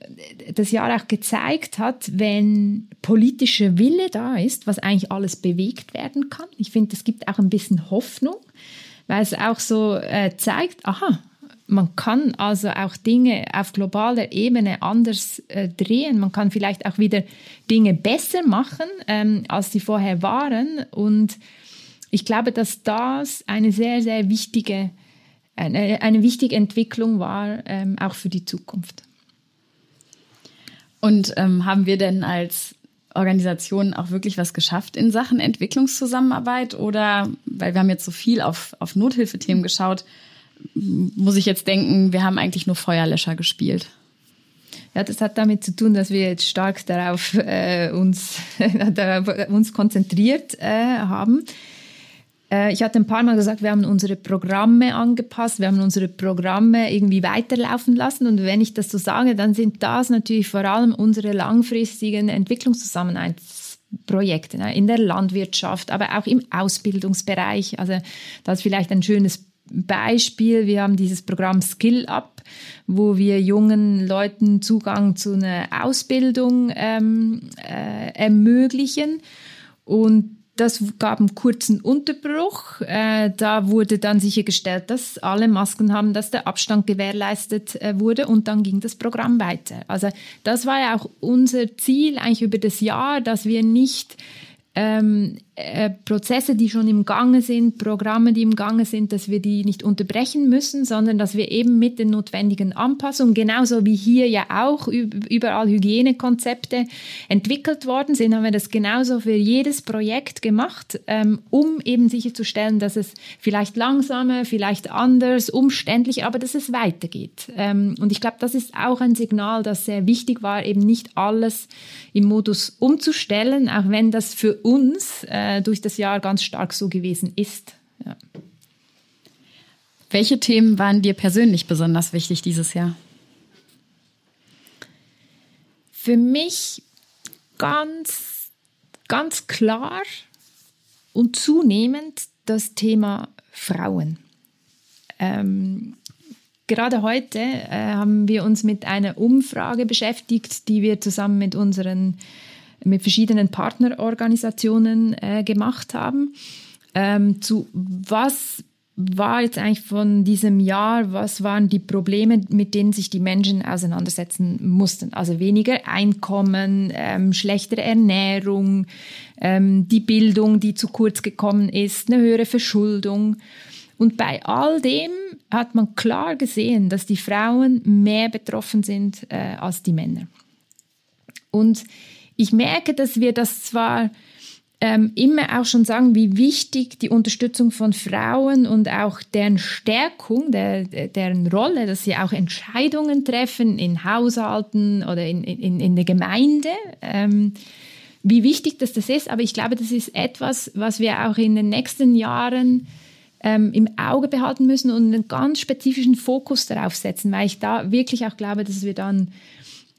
B: das Jahr auch gezeigt hat, wenn politischer Wille da ist, was eigentlich alles bewegt werden kann. Ich finde, es gibt auch ein bisschen Hoffnung, weil es auch so äh, zeigt, aha, man kann also auch Dinge auf globaler Ebene anders äh, drehen. Man kann vielleicht auch wieder Dinge besser machen, ähm, als sie vorher waren. Und ich glaube, dass das eine sehr, sehr wichtige, eine, eine wichtige Entwicklung war, ähm, auch für die Zukunft.
A: Und ähm, haben wir denn als Organisation auch wirklich was geschafft in Sachen Entwicklungszusammenarbeit? Oder, weil wir haben jetzt so viel auf, auf Nothilfethemen geschaut, muss ich jetzt denken, wir haben eigentlich nur Feuerlöscher gespielt.
B: Ja, das hat damit zu tun, dass wir jetzt stark darauf äh, uns, uns konzentriert äh, haben. Äh, ich hatte ein paar Mal gesagt, wir haben unsere Programme angepasst, wir haben unsere Programme irgendwie weiterlaufen lassen. Und wenn ich das so sage, dann sind das natürlich vor allem unsere langfristigen Entwicklungszusammenarbeitsprojekte ne, in der Landwirtschaft, aber auch im Ausbildungsbereich. Also das ist vielleicht ein schönes Beispiel. Wir haben dieses Programm Skill Up, wo wir jungen Leuten Zugang zu einer Ausbildung ähm, äh, ermöglichen. Und das gab einen kurzen Unterbruch. Äh, da wurde dann sichergestellt, dass alle Masken haben, dass der Abstand gewährleistet äh, wurde und dann ging das Programm weiter. Also das war ja auch unser Ziel eigentlich über das Jahr, dass wir nicht ähm, äh, Prozesse, die schon im Gange sind, Programme, die im Gange sind, dass wir die nicht unterbrechen müssen, sondern dass wir eben mit den notwendigen Anpassungen, genauso wie hier ja auch überall Hygienekonzepte entwickelt worden sind, haben wir das genauso für jedes Projekt gemacht, ähm, um eben sicherzustellen, dass es vielleicht langsamer, vielleicht anders, umständlich, aber dass es weitergeht. Ähm, und ich glaube, das ist auch ein Signal, das sehr wichtig war, eben nicht alles im Modus umzustellen, auch wenn das für uns äh, äh, durch das Jahr ganz stark so gewesen ist. Ja.
A: Welche Themen waren dir persönlich besonders wichtig dieses Jahr?
B: Für mich ganz, ganz klar und zunehmend das Thema Frauen. Ähm, gerade heute äh, haben wir uns mit einer Umfrage beschäftigt, die wir zusammen mit unseren mit verschiedenen Partnerorganisationen äh, gemacht haben. Ähm, zu was war jetzt eigentlich von diesem Jahr, was waren die Probleme, mit denen sich die Menschen auseinandersetzen mussten? Also weniger Einkommen, ähm, schlechtere Ernährung, ähm, die Bildung, die zu kurz gekommen ist, eine höhere Verschuldung. Und bei all dem hat man klar gesehen, dass die Frauen mehr betroffen sind äh, als die Männer. Und ich merke, dass wir das zwar ähm, immer auch schon sagen, wie wichtig die Unterstützung von Frauen und auch deren Stärkung, der, deren Rolle, dass sie auch Entscheidungen treffen in Haushalten oder in, in, in der Gemeinde. Ähm, wie wichtig dass das ist, aber ich glaube, das ist etwas, was wir auch in den nächsten Jahren ähm, im Auge behalten müssen und einen ganz spezifischen Fokus darauf setzen, weil ich da wirklich auch glaube, dass wir dann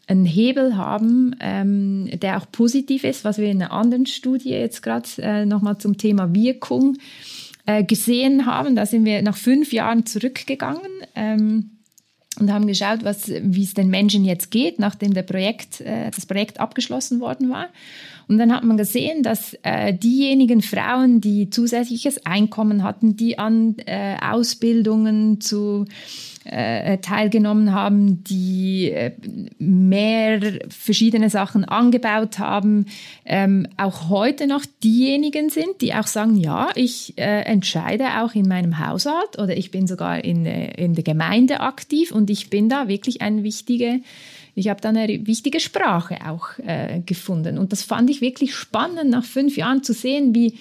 B: einen Hebel haben, ähm, der auch positiv ist, was wir in einer anderen Studie jetzt gerade äh, nochmal zum Thema Wirkung äh, gesehen haben. Da sind wir nach fünf Jahren zurückgegangen. Ähm, und haben geschaut, was, wie es den Menschen jetzt geht, nachdem der Projekt, äh, das Projekt abgeschlossen worden war. Und dann hat man gesehen, dass äh, diejenigen Frauen, die zusätzliches Einkommen hatten, die an äh, Ausbildungen zu äh, teilgenommen haben, die äh, mehr verschiedene Sachen angebaut haben, ähm, auch heute noch diejenigen sind, die auch sagen, ja, ich äh, entscheide auch in meinem Haushalt oder ich bin sogar in, äh, in der Gemeinde aktiv und ich bin da wirklich eine wichtige ich habe da eine wichtige Sprache auch gefunden. Und das fand ich wirklich spannend, nach fünf Jahren zu sehen, wie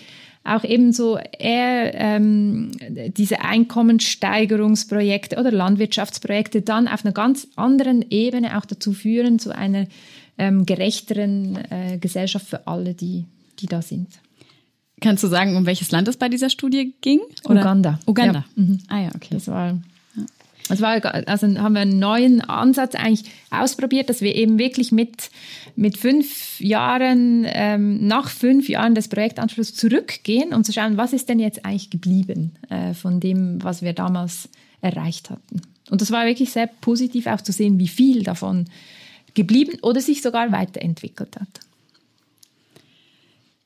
B: auch eben so eher ähm, diese Einkommenssteigerungsprojekte oder Landwirtschaftsprojekte dann auf einer ganz anderen Ebene auch dazu führen, zu einer ähm, gerechteren äh, Gesellschaft für alle, die, die da sind.
A: Kannst du sagen, um welches Land es bei dieser Studie ging?
B: Oder? Uganda.
A: Uganda.
B: Ja. Mhm. Ah ja, okay. Das war es war, also haben wir einen neuen Ansatz eigentlich ausprobiert, dass wir eben wirklich mit, mit fünf Jahren, ähm, nach fünf Jahren des Projektanschlusses zurückgehen, um zu schauen, was ist denn jetzt eigentlich geblieben äh, von dem, was wir damals erreicht hatten. Und das war wirklich sehr positiv auch zu sehen, wie viel davon geblieben oder sich sogar weiterentwickelt hat.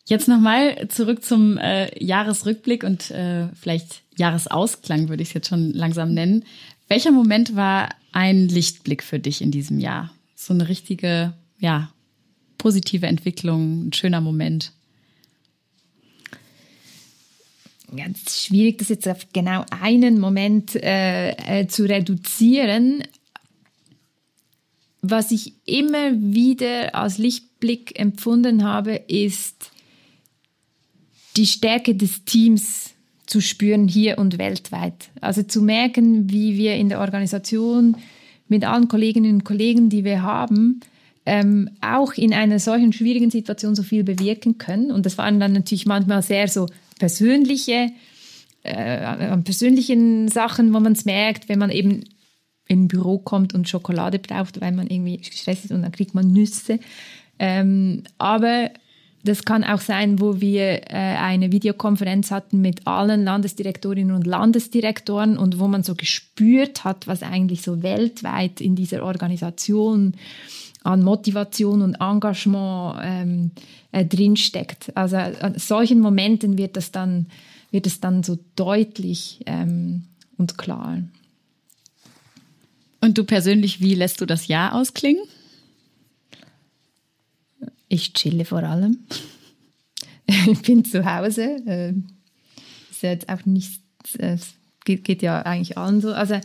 A: Jetzt nochmal zurück zum äh, Jahresrückblick und äh, vielleicht Jahresausklang würde ich es jetzt schon langsam nennen. Welcher Moment war ein Lichtblick für dich in diesem Jahr? So eine richtige, ja, positive Entwicklung, ein schöner Moment.
B: Ganz schwierig, das jetzt auf genau einen Moment äh, äh, zu reduzieren. Was ich immer wieder als Lichtblick empfunden habe, ist die Stärke des Teams zu spüren hier und weltweit. Also zu merken, wie wir in der Organisation mit allen Kolleginnen und Kollegen, die wir haben, ähm, auch in einer solchen schwierigen Situation so viel bewirken können. Und das waren dann natürlich manchmal sehr so persönliche, äh, persönlichen Sachen, wo man es merkt, wenn man eben in ein Büro kommt und Schokolade braucht, weil man irgendwie gestresst ist und dann kriegt man Nüsse. Ähm, aber das kann auch sein, wo wir äh, eine Videokonferenz hatten mit allen Landesdirektorinnen und Landesdirektoren und wo man so gespürt hat, was eigentlich so weltweit in dieser Organisation an Motivation und Engagement ähm, äh, drinsteckt. Also an solchen Momenten wird es dann, dann so deutlich ähm, und klar.
A: Und du persönlich, wie lässt du das Jahr ausklingen?
B: Ich chille vor allem. ich bin zu Hause. Äh, ist jetzt auch nicht, es geht, geht ja eigentlich allen so. Also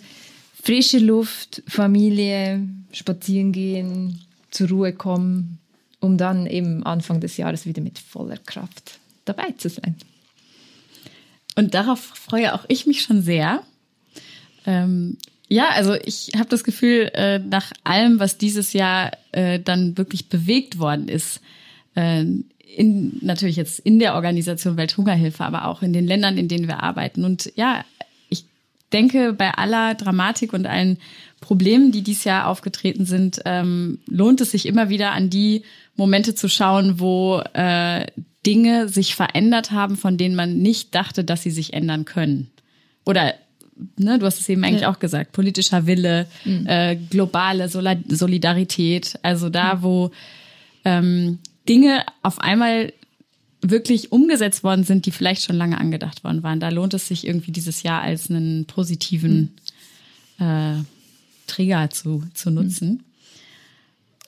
B: frische Luft, Familie, spazieren gehen, zur Ruhe kommen, um dann eben Anfang des Jahres wieder mit voller Kraft dabei zu sein.
A: Und darauf freue auch ich mich schon sehr. Ähm, ja, also ich habe das Gefühl, äh, nach allem, was dieses Jahr äh, dann wirklich bewegt worden ist, äh, in, natürlich jetzt in der Organisation Welthungerhilfe, aber auch in den Ländern, in denen wir arbeiten. Und ja, ich denke, bei aller Dramatik und allen Problemen, die dieses Jahr aufgetreten sind, ähm, lohnt es sich immer wieder an die Momente zu schauen, wo äh, Dinge sich verändert haben, von denen man nicht dachte, dass sie sich ändern können. Oder ne, du hast es eben eigentlich ja. auch gesagt, politischer Wille, mhm. äh, globale Solidarität, also da, mhm. wo ähm, Dinge auf einmal wirklich umgesetzt worden sind, die vielleicht schon lange angedacht worden waren. Da lohnt es sich irgendwie dieses Jahr als einen positiven mhm. äh, Trigger zu, zu nutzen. Mhm.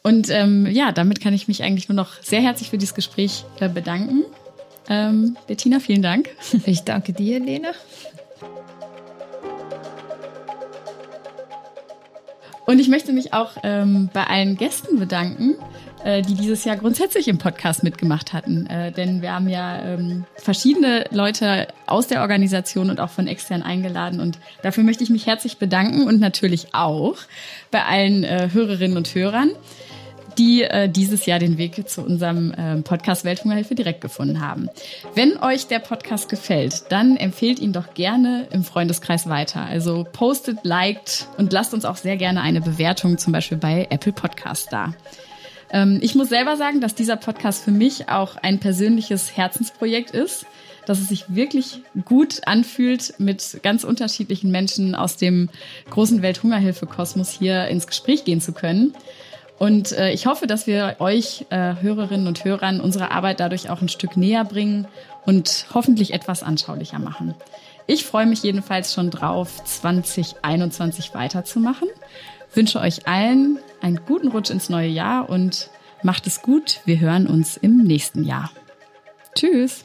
A: Und ähm, ja, damit kann ich mich eigentlich nur noch sehr herzlich für dieses Gespräch äh, bedanken. Ähm, Bettina, vielen Dank.
B: Ich danke dir, Lena.
A: Und ich möchte mich auch ähm, bei allen Gästen bedanken, äh, die dieses Jahr grundsätzlich im Podcast mitgemacht hatten. Äh, denn wir haben ja ähm, verschiedene Leute aus der Organisation und auch von extern eingeladen. Und dafür möchte ich mich herzlich bedanken und natürlich auch bei allen äh, Hörerinnen und Hörern. Die äh, dieses Jahr den Weg zu unserem äh, Podcast Welthungerhilfe direkt gefunden haben. Wenn euch der Podcast gefällt, dann empfehlt ihn doch gerne im Freundeskreis weiter. Also postet, liked und lasst uns auch sehr gerne eine Bewertung zum Beispiel bei Apple Podcast da. Ähm, ich muss selber sagen, dass dieser Podcast für mich auch ein persönliches Herzensprojekt ist dass es sich wirklich gut anfühlt, mit ganz unterschiedlichen Menschen aus dem großen Welthungerhilfe-Kosmos hier ins Gespräch gehen zu können. Und äh, ich hoffe, dass wir euch äh, Hörerinnen und Hörern unsere Arbeit dadurch auch ein Stück näher bringen und hoffentlich etwas anschaulicher machen. Ich freue mich jedenfalls schon drauf, 2021 weiterzumachen. Wünsche euch allen einen guten Rutsch ins neue Jahr und macht es gut. Wir hören uns im nächsten Jahr. Tschüss.